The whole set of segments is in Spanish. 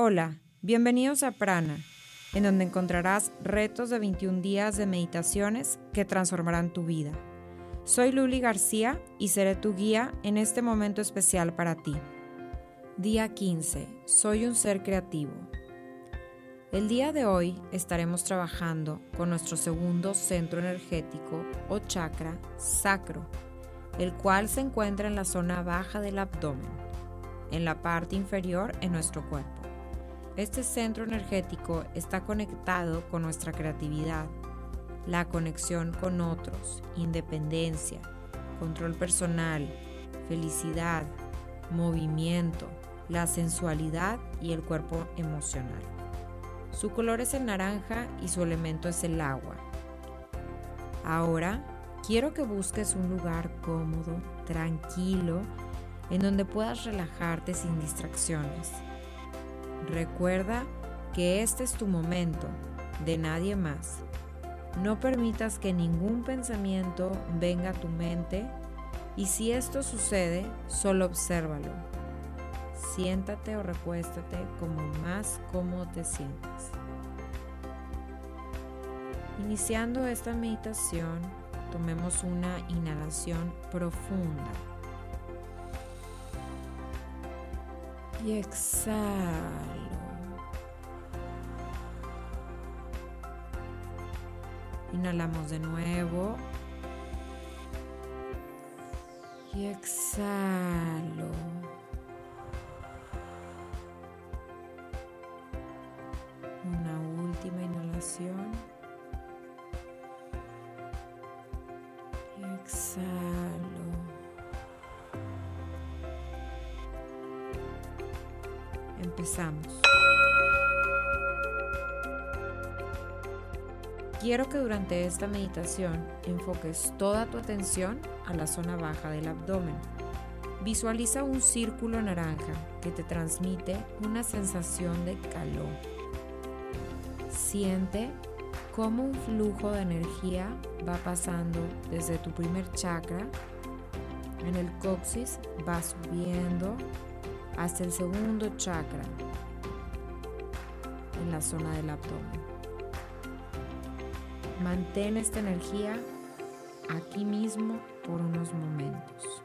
Hola, bienvenidos a Prana, en donde encontrarás retos de 21 días de meditaciones que transformarán tu vida. Soy Luli García y seré tu guía en este momento especial para ti. Día 15. Soy un ser creativo. El día de hoy estaremos trabajando con nuestro segundo centro energético o chakra sacro, el cual se encuentra en la zona baja del abdomen, en la parte inferior en nuestro cuerpo. Este centro energético está conectado con nuestra creatividad, la conexión con otros, independencia, control personal, felicidad, movimiento, la sensualidad y el cuerpo emocional. Su color es el naranja y su elemento es el agua. Ahora quiero que busques un lugar cómodo, tranquilo, en donde puedas relajarte sin distracciones. Recuerda que este es tu momento, de nadie más. No permitas que ningún pensamiento venga a tu mente y si esto sucede, solo obsérvalo. Siéntate o recuéstate como más cómodo te sientas. Iniciando esta meditación, tomemos una inhalación profunda. Y exhalo. Inhalamos de nuevo. Y exhalo. Una última inhalación. Y. Empezamos. Quiero que durante esta meditación enfoques toda tu atención a la zona baja del abdomen. Visualiza un círculo naranja que te transmite una sensación de calor. Siente cómo un flujo de energía va pasando desde tu primer chakra, en el coxis va subiendo hasta el segundo chakra en la zona del abdomen. Mantén esta energía aquí mismo por unos momentos.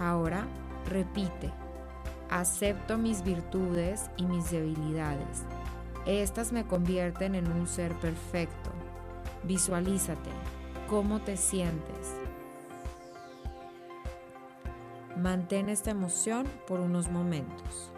Ahora repite, acepto mis virtudes y mis debilidades. Estas me convierten en un ser perfecto. Visualízate, cómo te sientes. Mantén esta emoción por unos momentos.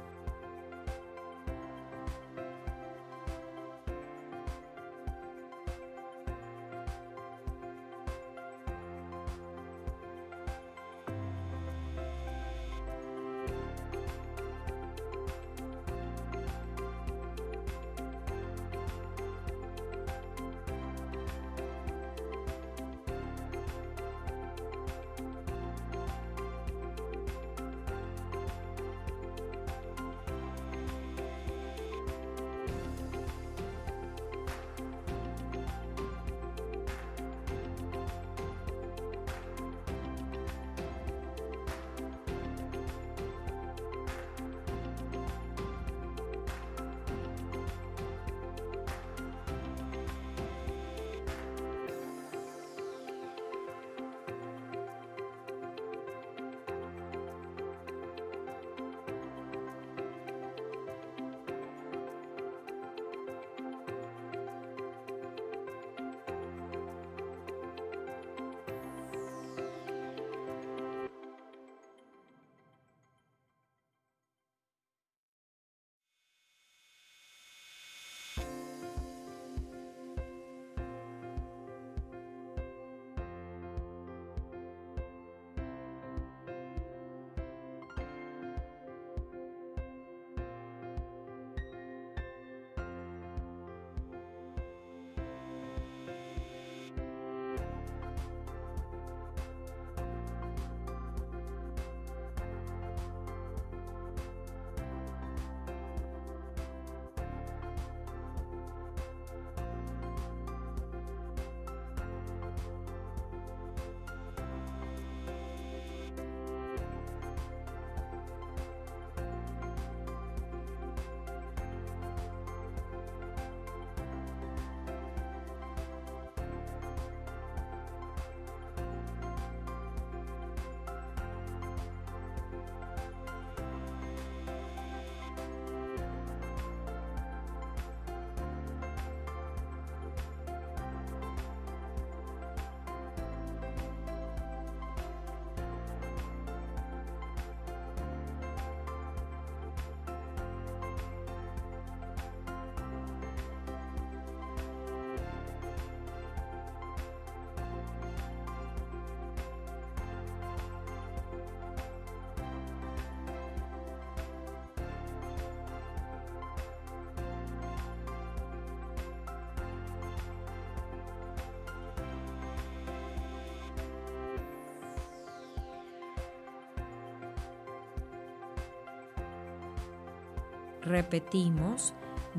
Repetimos,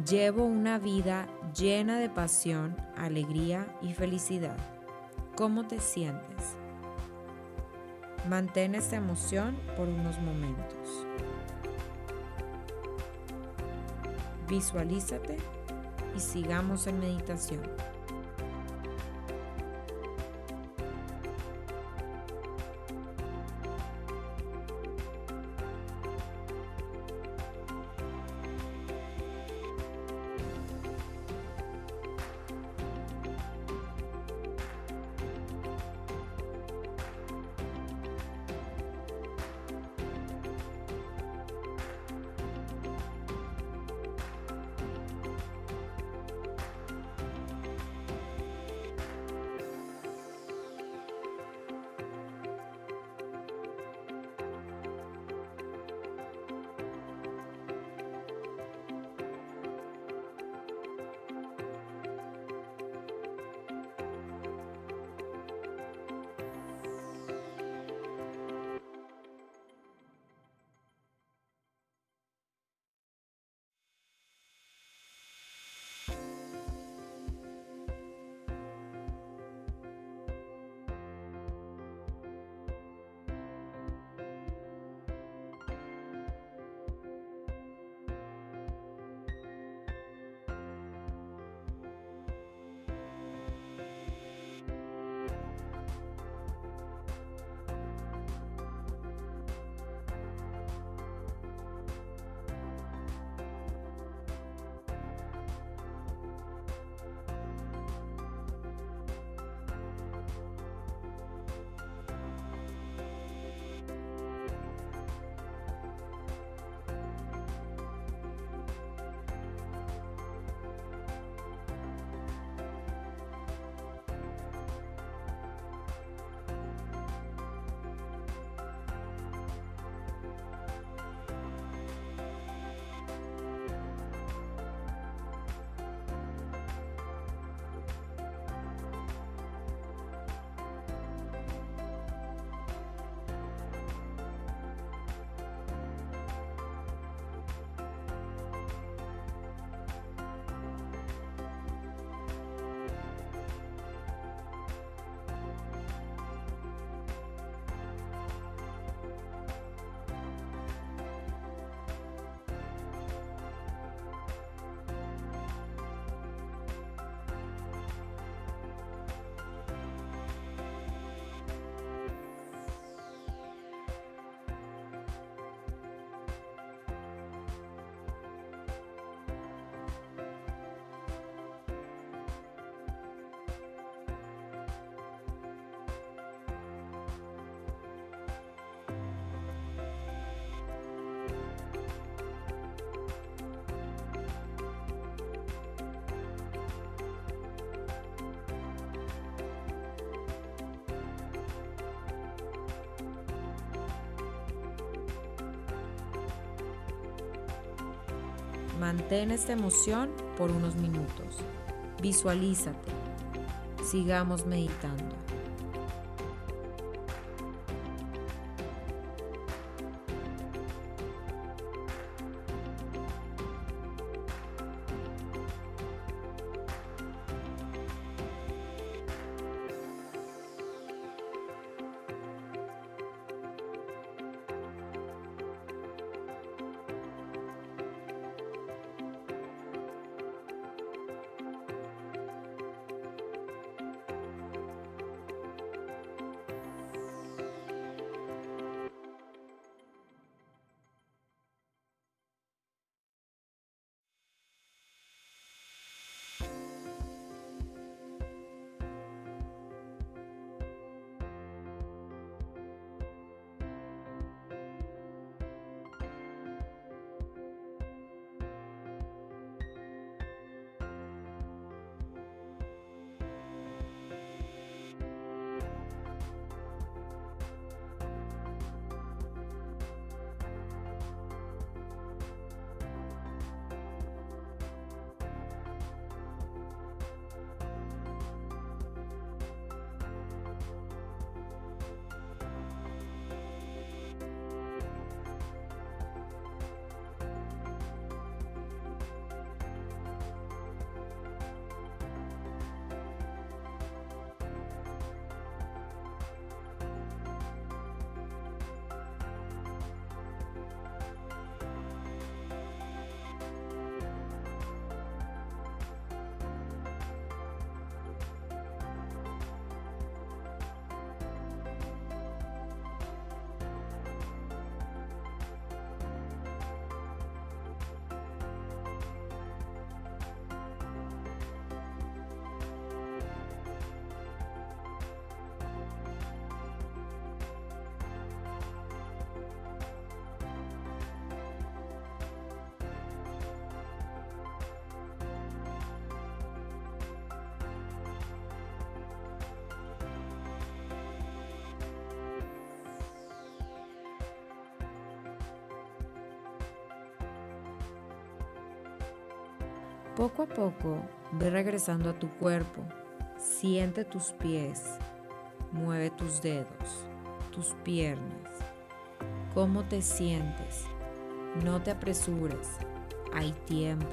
llevo una vida llena de pasión, alegría y felicidad. ¿Cómo te sientes? Mantén esta emoción por unos momentos. Visualízate y sigamos en meditación. Mantén esta emoción por unos minutos. Visualízate. Sigamos meditando. Poco a poco ve regresando a tu cuerpo. Siente tus pies. Mueve tus dedos, tus piernas. ¿Cómo te sientes? No te apresures. Hay tiempo.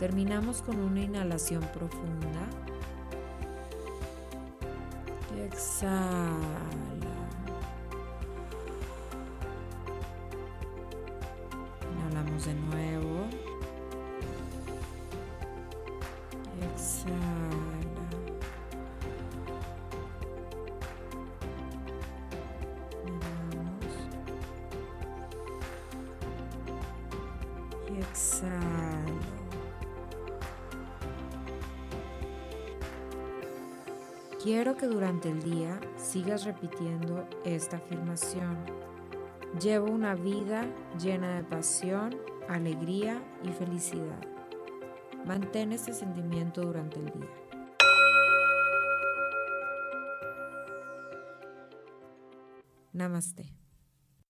Terminamos con una inhalación profunda. Exhala. Y exhalo. Quiero que durante el día sigas repitiendo esta afirmación. Llevo una vida llena de pasión, alegría y felicidad. Mantén este sentimiento durante el día. Namaste.